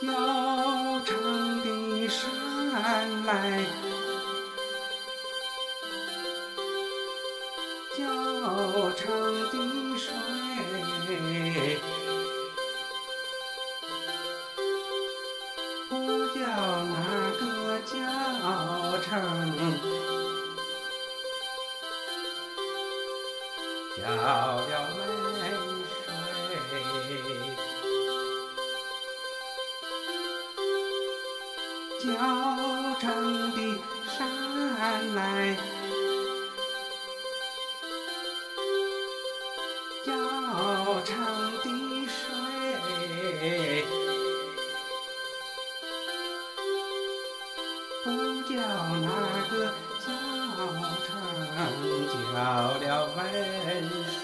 交城的山来，交城的水，不叫那个交城，交了泪水。交城的山来，交城的水，不叫那个交城交了温水。